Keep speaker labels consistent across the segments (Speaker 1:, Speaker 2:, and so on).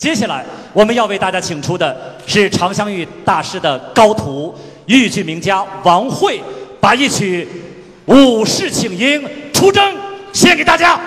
Speaker 1: 接下来我们要为大家请出的是常香玉大师的高徒豫剧名家王慧，把一曲《武士请缨出征》献给大家。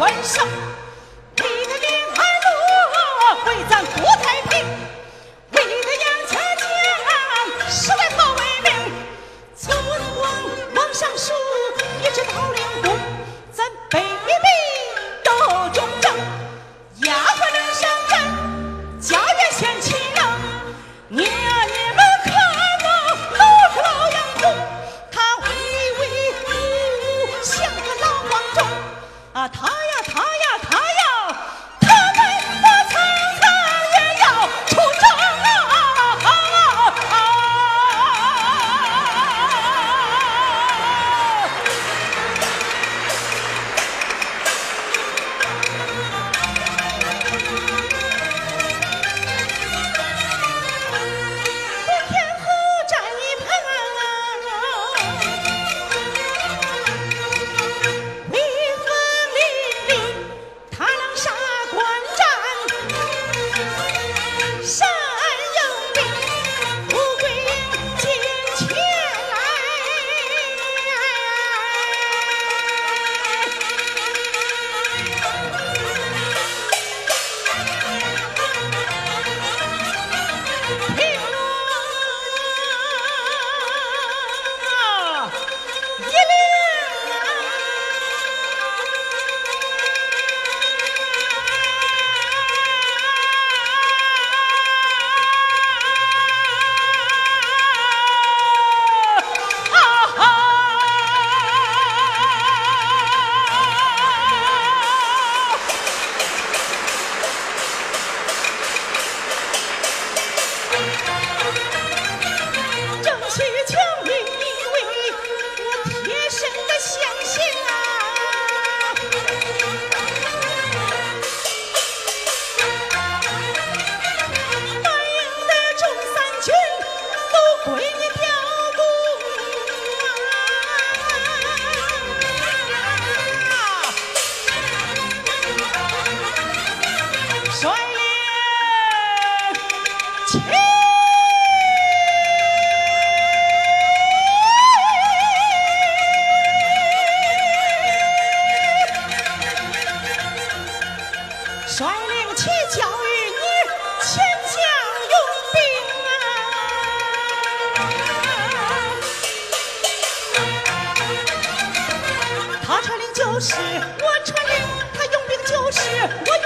Speaker 2: 还上。全凭
Speaker 1: 你为我贴身的相行啊的众三军都归是我传令他用兵就是我